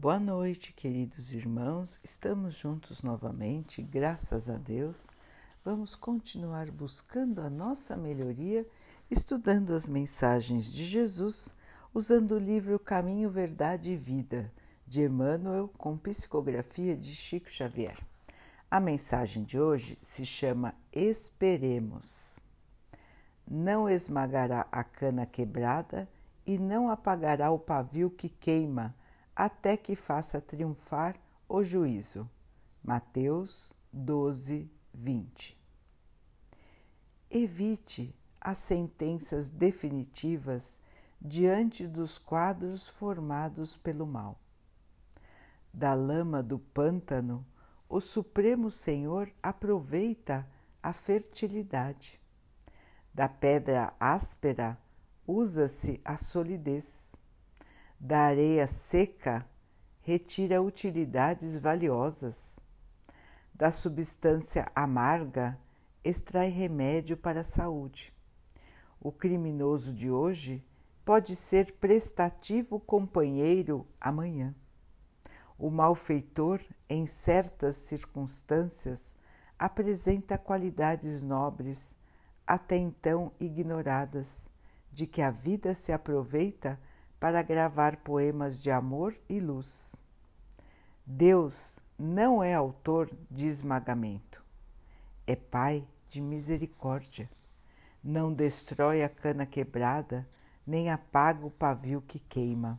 Boa noite, queridos irmãos. Estamos juntos novamente, graças a Deus. Vamos continuar buscando a nossa melhoria, estudando as mensagens de Jesus, usando o livro Caminho, Verdade e Vida, de Emmanuel, com psicografia de Chico Xavier. A mensagem de hoje se chama Esperemos. Não esmagará a cana quebrada e não apagará o pavio que queima até que faça triunfar o juízo. Mateus 12, 20. Evite as sentenças definitivas diante dos quadros formados pelo mal. Da lama do pântano, o Supremo Senhor aproveita a fertilidade. Da pedra áspera, usa-se a solidez da areia seca retira utilidades valiosas. Da substância amarga extrai remédio para a saúde. O criminoso de hoje pode ser prestativo companheiro amanhã. O malfeitor, em certas circunstâncias, apresenta qualidades nobres, até então ignoradas, de que a vida se aproveita para gravar poemas de amor e luz. Deus não é autor de esmagamento, é Pai de misericórdia. Não destrói a cana quebrada, nem apaga o pavio que queima.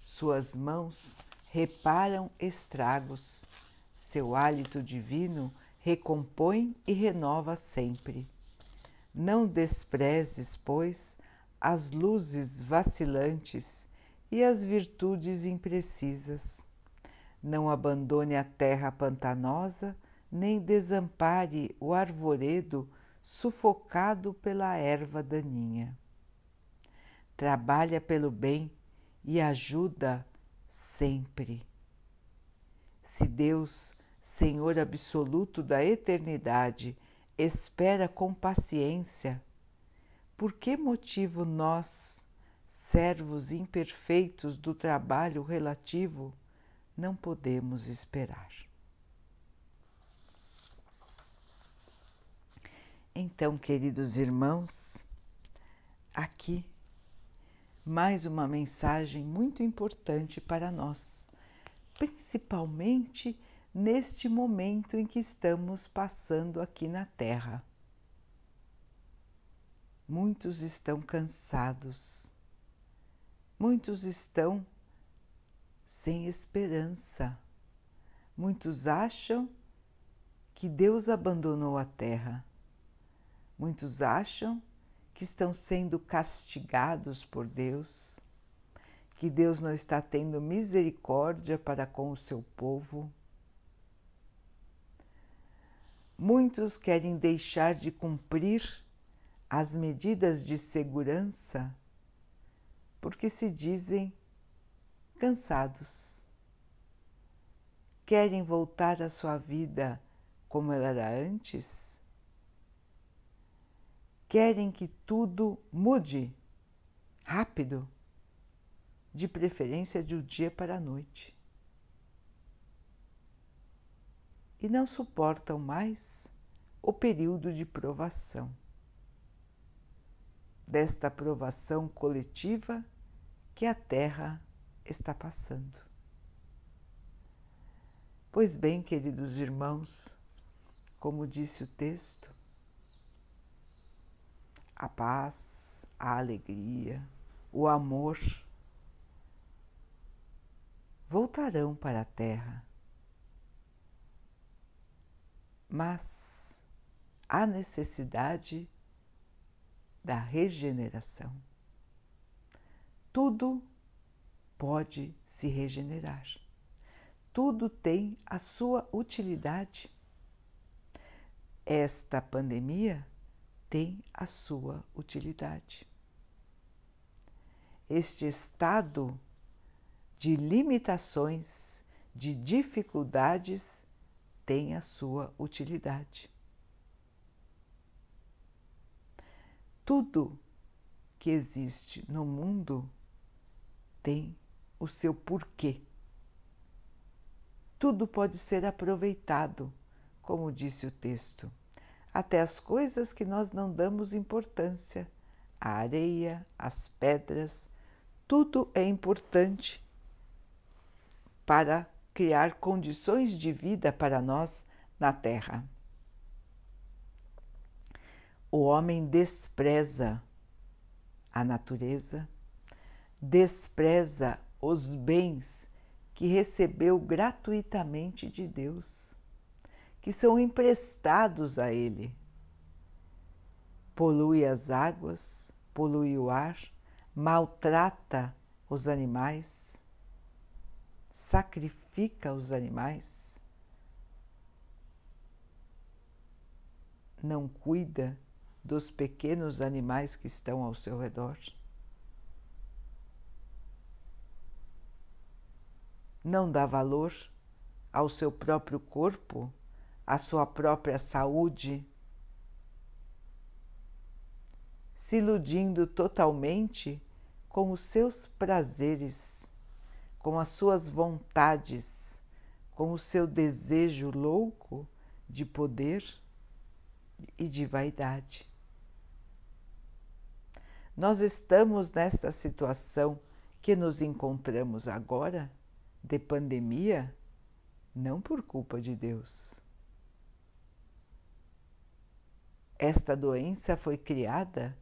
Suas mãos reparam estragos, seu hálito divino recompõe e renova sempre. Não desprezes, pois, as luzes vacilantes e as virtudes imprecisas. Não abandone a terra pantanosa, nem desampare o arvoredo sufocado pela erva daninha. Trabalha pelo bem e ajuda sempre. Se Deus, Senhor absoluto da eternidade, espera com paciência, por que motivo nós, servos imperfeitos do trabalho relativo, não podemos esperar? Então, queridos irmãos, aqui mais uma mensagem muito importante para nós, principalmente neste momento em que estamos passando aqui na Terra. Muitos estão cansados, muitos estão sem esperança, muitos acham que Deus abandonou a terra, muitos acham que estão sendo castigados por Deus, que Deus não está tendo misericórdia para com o seu povo. Muitos querem deixar de cumprir as medidas de segurança porque se dizem cansados. Querem voltar à sua vida como ela era antes? Querem que tudo mude rápido, de preferência de um dia para a noite. E não suportam mais o período de provação desta aprovação coletiva que a Terra está passando. Pois bem, queridos irmãos, como disse o texto, a paz, a alegria, o amor voltarão para a Terra. Mas há necessidade da regeneração. Tudo pode se regenerar. Tudo tem a sua utilidade. Esta pandemia tem a sua utilidade. Este estado de limitações, de dificuldades, tem a sua utilidade. Tudo que existe no mundo tem o seu porquê. Tudo pode ser aproveitado, como disse o texto, até as coisas que nós não damos importância, a areia, as pedras, tudo é importante para criar condições de vida para nós na Terra. O homem despreza a natureza, despreza os bens que recebeu gratuitamente de Deus, que são emprestados a Ele. Polui as águas, polui o ar, maltrata os animais, sacrifica os animais, não cuida dos pequenos animais que estão ao seu redor. Não dá valor ao seu próprio corpo, à sua própria saúde, se iludindo totalmente com os seus prazeres, com as suas vontades, com o seu desejo louco de poder e de vaidade. Nós estamos nesta situação que nos encontramos agora, de pandemia, não por culpa de Deus. Esta doença foi criada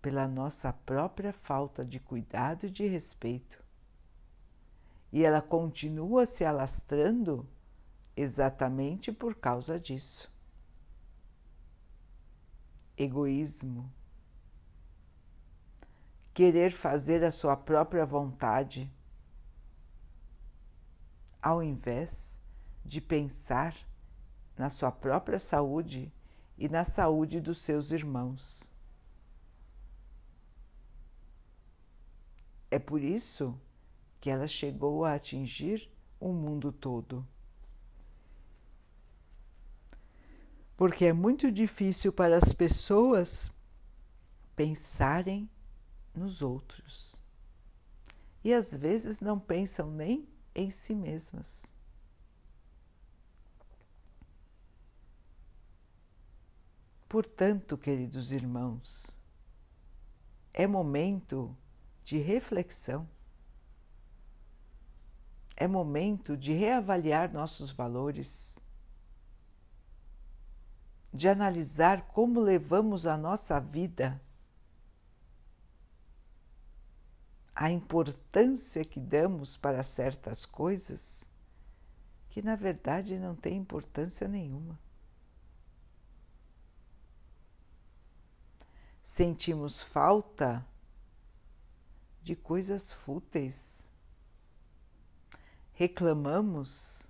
pela nossa própria falta de cuidado e de respeito. E ela continua se alastrando exatamente por causa disso. Egoísmo querer fazer a sua própria vontade, ao invés de pensar na sua própria saúde e na saúde dos seus irmãos. É por isso que ela chegou a atingir o mundo todo. Porque é muito difícil para as pessoas pensarem nos outros. E às vezes não pensam nem em si mesmas. Portanto, queridos irmãos, é momento de reflexão, é momento de reavaliar nossos valores, de analisar como levamos a nossa vida a importância que damos para certas coisas que na verdade não tem importância nenhuma. Sentimos falta de coisas fúteis, reclamamos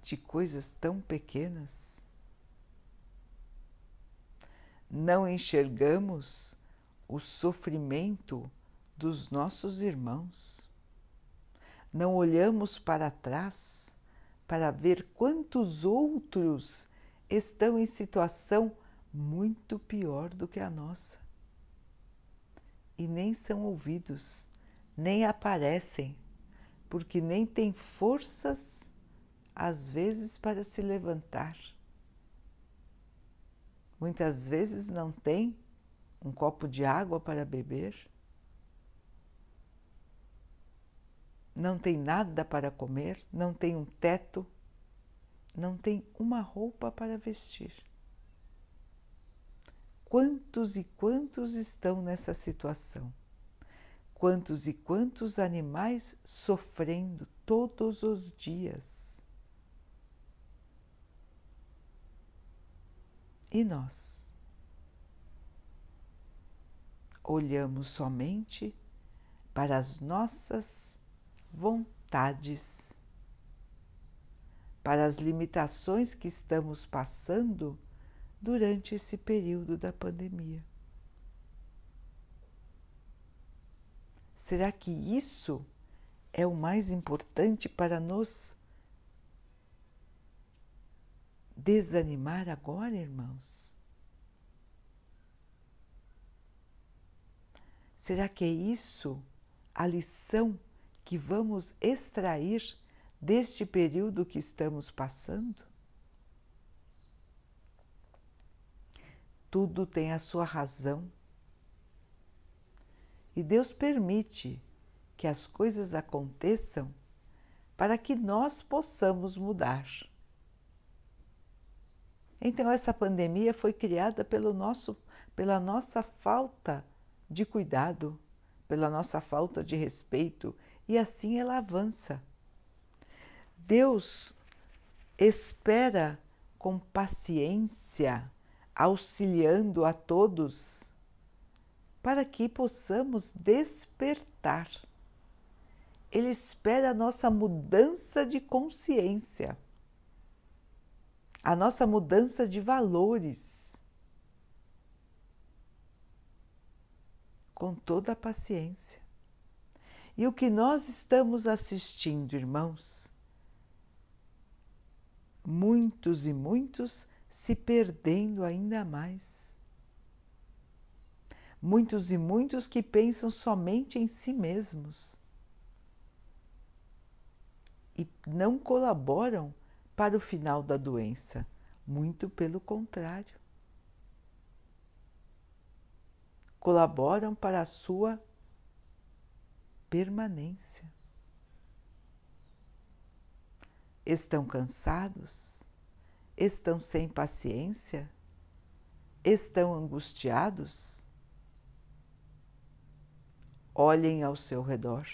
de coisas tão pequenas, não enxergamos o sofrimento dos nossos irmãos. Não olhamos para trás para ver quantos outros estão em situação muito pior do que a nossa. E nem são ouvidos, nem aparecem, porque nem têm forças, às vezes, para se levantar. Muitas vezes não têm um copo de água para beber, não tem nada para comer, não tem um teto, não tem uma roupa para vestir. Quantos e quantos estão nessa situação? Quantos e quantos animais sofrendo todos os dias? E nós? Olhamos somente para as nossas vontades, para as limitações que estamos passando durante esse período da pandemia. Será que isso é o mais importante para nos desanimar agora, irmãos? Será que é isso a lição que vamos extrair deste período que estamos passando? Tudo tem a sua razão. E Deus permite que as coisas aconteçam para que nós possamos mudar. Então, essa pandemia foi criada pelo nosso, pela nossa falta de cuidado, pela nossa falta de respeito, e assim ela avança. Deus espera com paciência, auxiliando a todos, para que possamos despertar. Ele espera a nossa mudança de consciência, a nossa mudança de valores. Com toda a paciência. E o que nós estamos assistindo, irmãos? Muitos e muitos se perdendo ainda mais. Muitos e muitos que pensam somente em si mesmos e não colaboram para o final da doença, muito pelo contrário. Colaboram para a sua permanência. Estão cansados? Estão sem paciência? Estão angustiados? Olhem ao seu redor.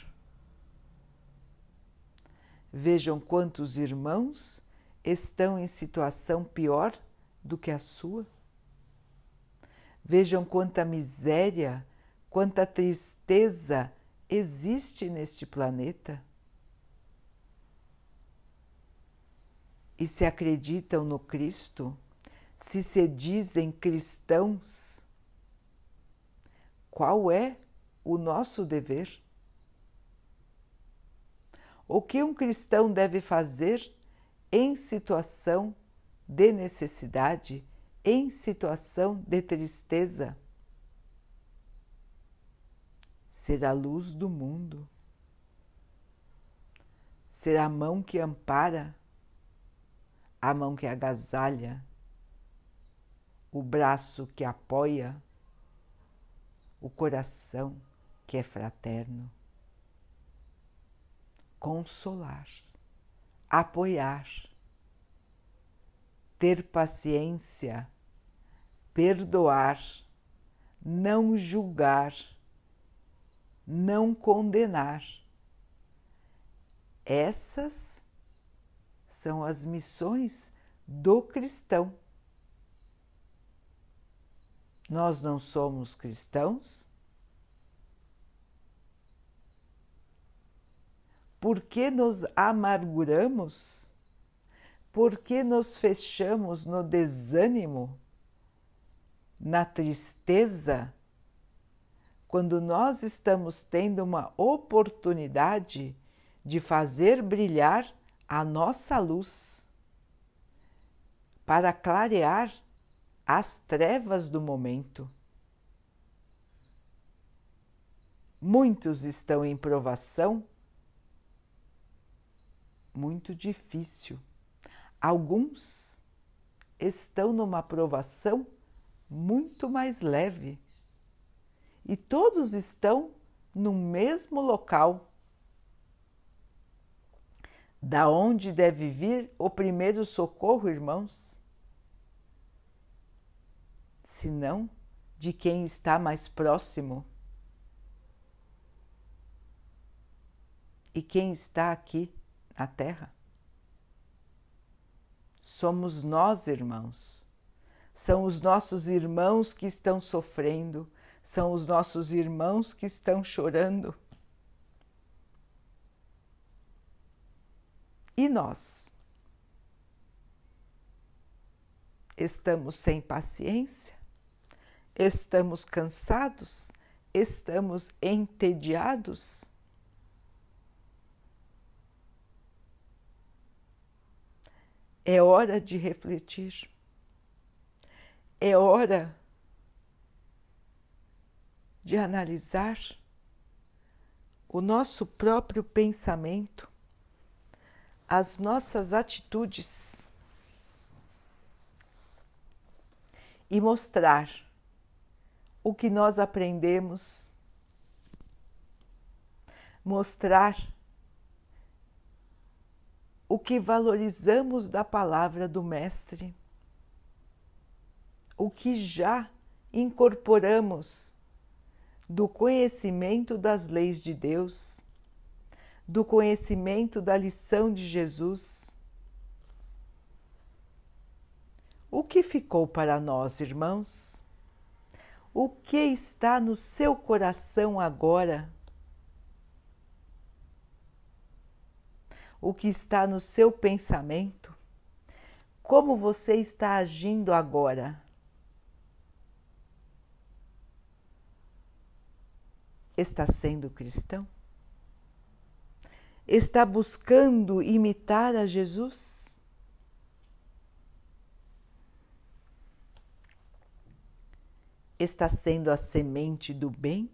Vejam quantos irmãos estão em situação pior do que a sua. Vejam quanta miséria, quanta tristeza existe neste planeta e se acreditam no Cristo, se se dizem cristãos, qual é o nosso dever? O que um cristão deve fazer em situação de necessidade, em situação de tristeza? ser a luz do mundo, ser a mão que ampara, a mão que agasalha, o braço que apoia, o coração que é fraterno. Consolar, apoiar, ter paciência, perdoar, não julgar não condenar. Essas são as missões do cristão. Nós não somos cristãos? Por que nos amarguramos? Por que nos fechamos no desânimo, na tristeza? quando nós estamos tendo uma oportunidade de fazer brilhar a nossa luz para clarear as trevas do momento. Muitos estão em provação muito difícil. Alguns estão numa provação muito mais leve e todos estão no mesmo local. Da onde deve vir o primeiro socorro, irmãos? Senão de quem está mais próximo. E quem está aqui na Terra? Somos nós, irmãos. São os nossos irmãos que estão sofrendo, são os nossos irmãos que estão chorando. E nós? Estamos sem paciência? Estamos cansados? Estamos entediados? É hora de refletir. É hora de analisar o nosso próprio pensamento, as nossas atitudes e mostrar o que nós aprendemos, mostrar o que valorizamos da palavra do Mestre, o que já incorporamos do conhecimento das leis de Deus, do conhecimento da lição de Jesus. O que ficou para nós, irmãos? O que está no seu coração agora? O que está no seu pensamento? Como você está agindo agora? Está sendo cristão? Está buscando imitar a Jesus? Está sendo a semente do bem,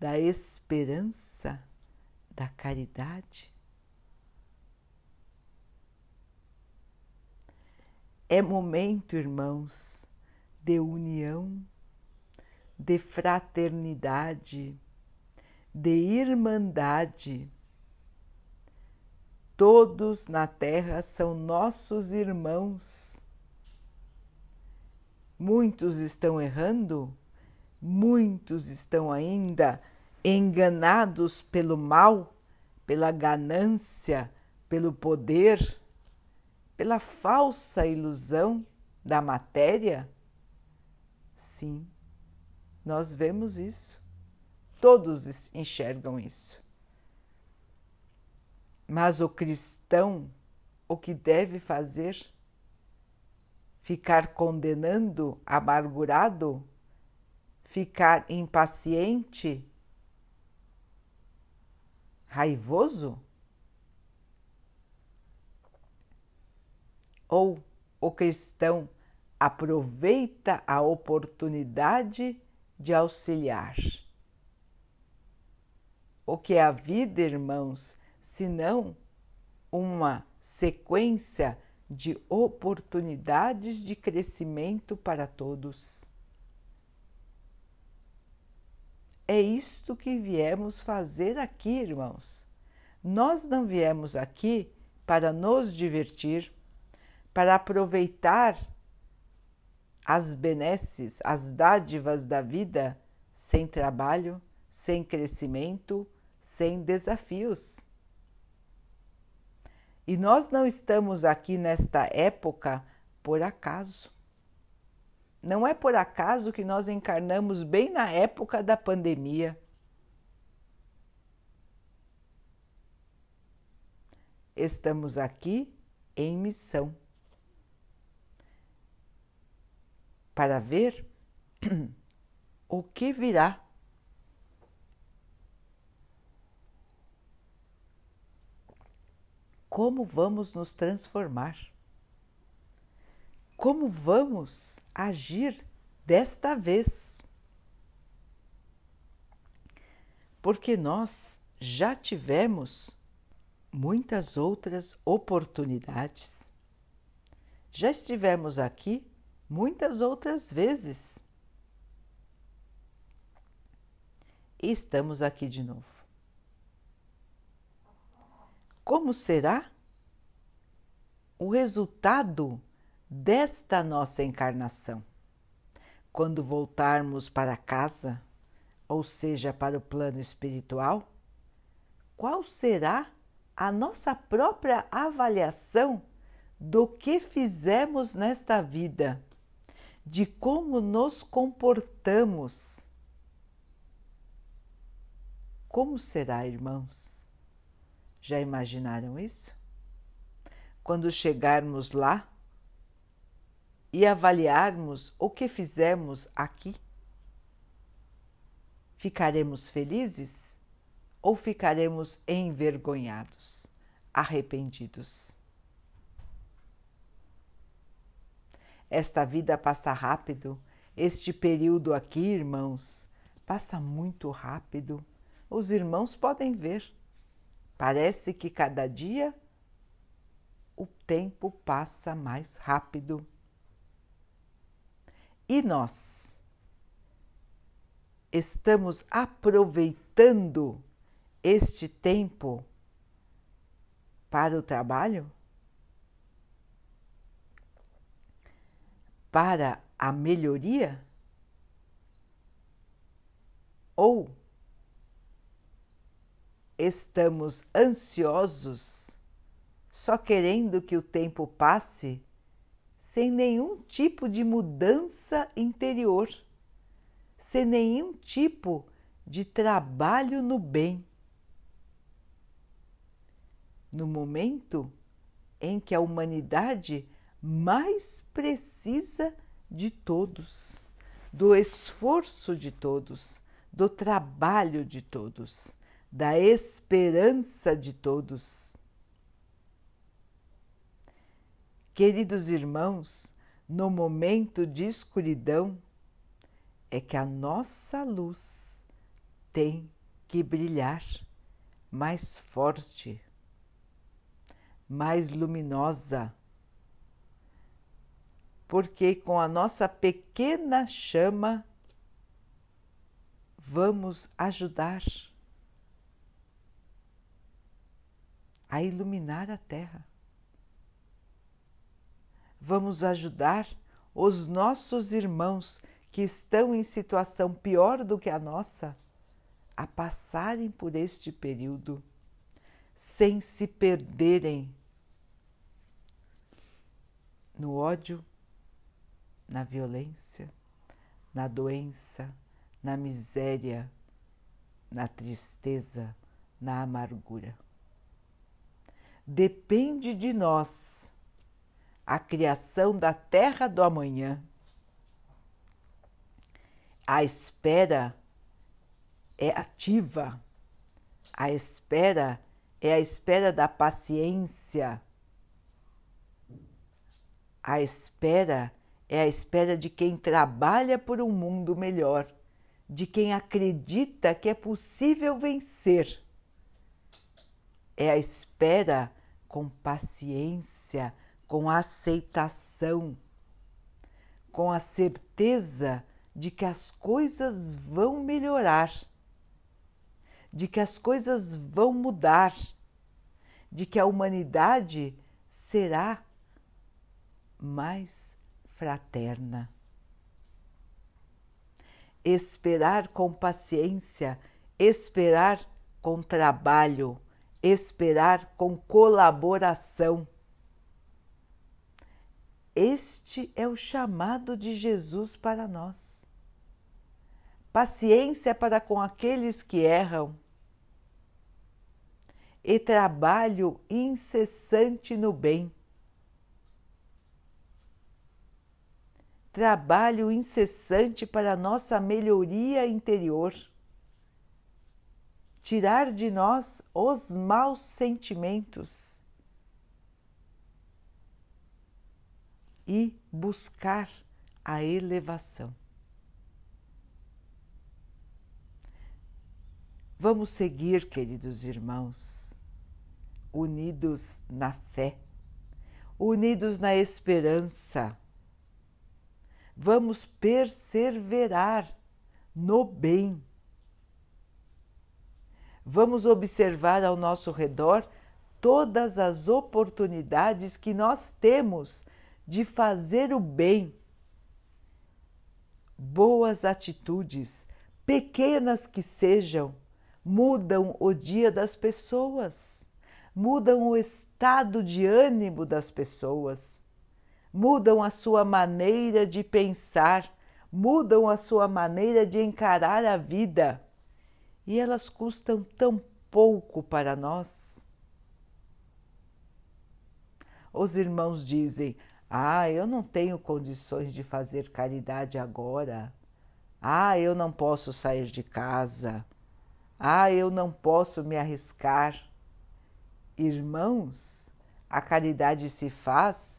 da esperança, da caridade? É momento, irmãos, de união de fraternidade, de irmandade. Todos na terra são nossos irmãos. Muitos estão errando, muitos estão ainda enganados pelo mal, pela ganância, pelo poder, pela falsa ilusão da matéria? Sim nós vemos isso. Todos enxergam isso. Mas o cristão, o que deve fazer? Ficar condenando, amargurado? Ficar impaciente? Raivoso? Ou o cristão aproveita a oportunidade de auxiliar. O que é a vida, irmãos, senão uma sequência de oportunidades de crescimento para todos? É isto que viemos fazer aqui, irmãos. Nós não viemos aqui para nos divertir, para aproveitar as benesses, as dádivas da vida sem trabalho, sem crescimento, sem desafios. E nós não estamos aqui nesta época por acaso. Não é por acaso que nós encarnamos bem na época da pandemia. Estamos aqui em missão. Para ver o que virá. Como vamos nos transformar? Como vamos agir desta vez? Porque nós já tivemos muitas outras oportunidades. Já estivemos aqui muitas outras vezes. E estamos aqui de novo. Como será o resultado desta nossa encarnação? Quando voltarmos para casa, ou seja, para o plano espiritual, qual será a nossa própria avaliação do que fizemos nesta vida? De como nos comportamos. Como será, irmãos? Já imaginaram isso? Quando chegarmos lá e avaliarmos o que fizemos aqui, ficaremos felizes ou ficaremos envergonhados, arrependidos? Esta vida passa rápido, este período aqui, irmãos, passa muito rápido. Os irmãos podem ver. Parece que cada dia o tempo passa mais rápido. E nós estamos aproveitando este tempo para o trabalho? Para a melhoria? Ou estamos ansiosos, só querendo que o tempo passe, sem nenhum tipo de mudança interior, sem nenhum tipo de trabalho no bem. No momento em que a humanidade mais precisa de todos, do esforço de todos, do trabalho de todos da esperança de todos. Queridos irmãos, no momento de escuridão é que a nossa luz tem que brilhar mais forte, mais luminosa, porque com a nossa pequena chama vamos ajudar a iluminar a Terra. Vamos ajudar os nossos irmãos que estão em situação pior do que a nossa a passarem por este período sem se perderem no ódio, na violência, na doença, na miséria, na tristeza, na amargura depende de nós a criação da terra do amanhã. A espera é ativa, a espera é a espera da paciência, a espera é a espera de quem trabalha por um mundo melhor, de quem acredita que é possível vencer. É a espera com paciência, com aceitação, com a certeza de que as coisas vão melhorar, de que as coisas vão mudar, de que a humanidade será mais fraterna. Esperar com paciência, esperar com trabalho esperar com colaboração. Este é o chamado de Jesus para nós. Paciência para com aqueles que erram e trabalho incessante no bem. Trabalho incessante para nossa melhoria interior tirar de nós os maus sentimentos e buscar a elevação. Vamos seguir, queridos irmãos, unidos na fé, unidos na esperança. Vamos perseverar no bem vamos observar ao nosso redor todas as oportunidades que nós temos de fazer o bem. Boas atitudes, pequenas que sejam, mudam o dia das pessoas, mudam o estado de ânimo das pessoas, mudam a sua maneira de pensar, mudam a sua maneira de encarar a vida e elas custam tão pouco para nós. Os irmãos dizem: Ah, eu não tenho condições de fazer caridade agora. Ah, eu não posso sair de casa. Ah, eu não posso me arriscar. Irmãos, a caridade se faz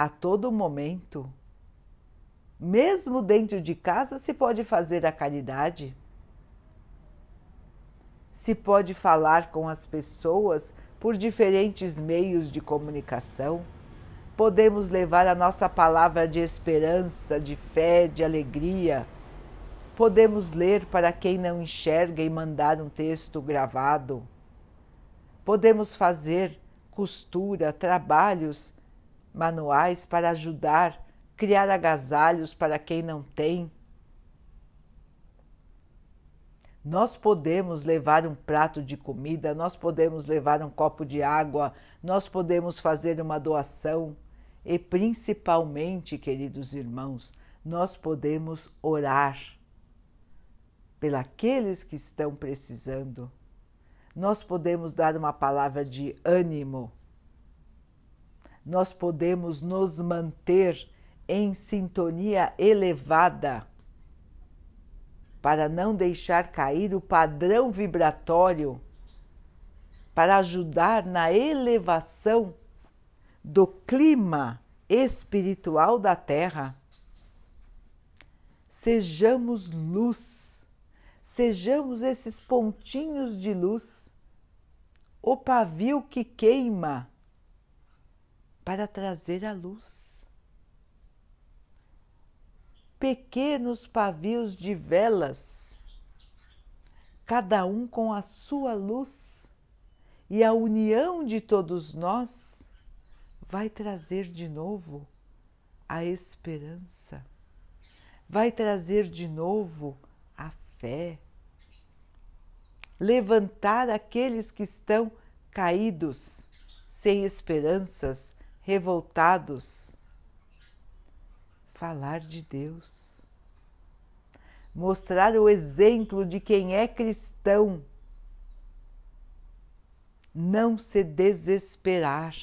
a todo momento. Mesmo dentro de casa se pode fazer a caridade. Se pode falar com as pessoas por diferentes meios de comunicação. Podemos levar a nossa palavra de esperança, de fé, de alegria. Podemos ler para quem não enxerga e mandar um texto gravado. Podemos fazer costura, trabalhos manuais para ajudar, criar agasalhos para quem não tem. Nós podemos levar um prato de comida, nós podemos levar um copo de água, nós podemos fazer uma doação e, principalmente, queridos irmãos, nós podemos orar pelos que estão precisando. Nós podemos dar uma palavra de ânimo. Nós podemos nos manter em sintonia elevada para não deixar cair o padrão vibratório, para ajudar na elevação do clima espiritual da Terra. Sejamos luz, sejamos esses pontinhos de luz, o pavio que queima para trazer a luz. Pequenos pavios de velas, cada um com a sua luz, e a união de todos nós vai trazer de novo a esperança, vai trazer de novo a fé, levantar aqueles que estão caídos, sem esperanças, revoltados falar de Deus, mostrar o exemplo de quem é cristão, não se desesperar.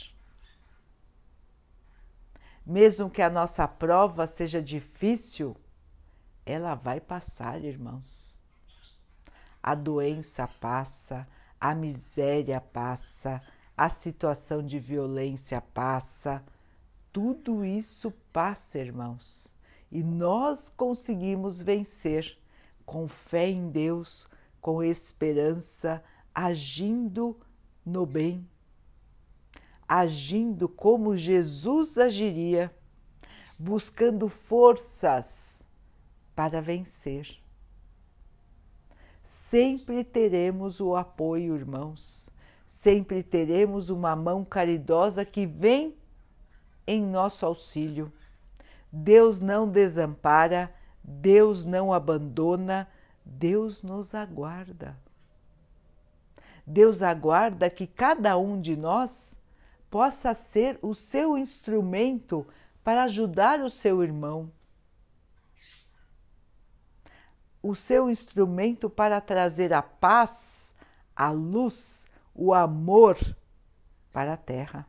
Mesmo que a nossa prova seja difícil, ela vai passar, irmãos. A doença passa, a miséria passa, a situação de violência passa tudo isso passa, irmãos, e nós conseguimos vencer com fé em Deus, com esperança, agindo no bem, agindo como Jesus agiria, buscando forças para vencer. Sempre teremos o apoio, irmãos, sempre teremos uma mão caridosa que vem em nosso auxílio. Deus não desampara, Deus não abandona, Deus nos aguarda. Deus aguarda que cada um de nós possa ser o seu instrumento para ajudar o seu irmão, o seu instrumento para trazer a paz, a luz, o amor para a terra.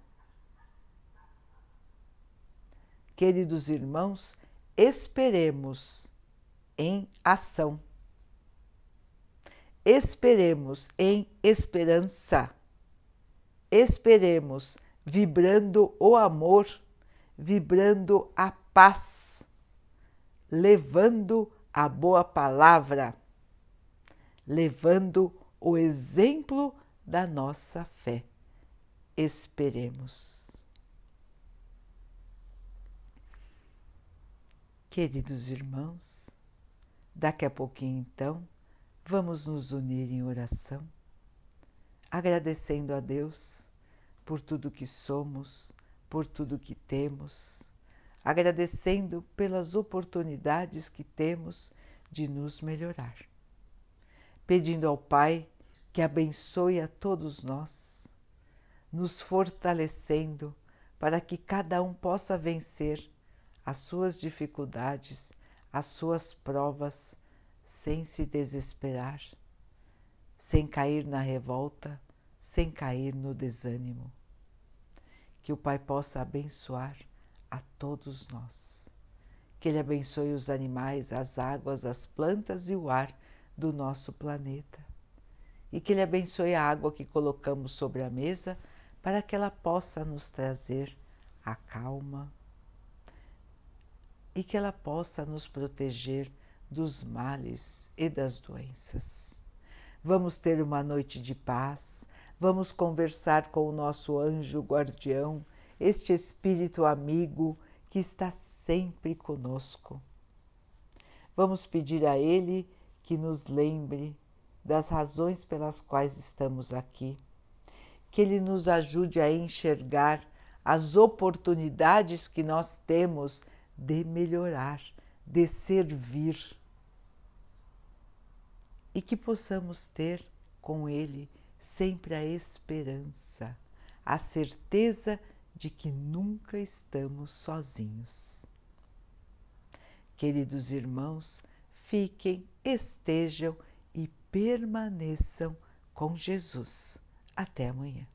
Queridos irmãos, esperemos em ação. Esperemos em esperança. Esperemos vibrando o amor, vibrando a paz, levando a boa palavra, levando o exemplo da nossa fé. Esperemos. Queridos irmãos, daqui a pouquinho então vamos nos unir em oração, agradecendo a Deus por tudo que somos, por tudo que temos, agradecendo pelas oportunidades que temos de nos melhorar, pedindo ao Pai que abençoe a todos nós, nos fortalecendo para que cada um possa vencer as suas dificuldades, as suas provas, sem se desesperar, sem cair na revolta, sem cair no desânimo. Que o Pai possa abençoar a todos nós. Que Ele abençoe os animais, as águas, as plantas e o ar do nosso planeta. E que Ele abençoe a água que colocamos sobre a mesa para que ela possa nos trazer a calma, e que ela possa nos proteger dos males e das doenças. Vamos ter uma noite de paz, vamos conversar com o nosso anjo guardião, este espírito amigo que está sempre conosco. Vamos pedir a ele que nos lembre das razões pelas quais estamos aqui, que ele nos ajude a enxergar as oportunidades que nós temos de melhorar, de servir e que possamos ter com Ele sempre a esperança, a certeza de que nunca estamos sozinhos. Queridos irmãos, fiquem, estejam permaneçam com Jesus. Até amanhã.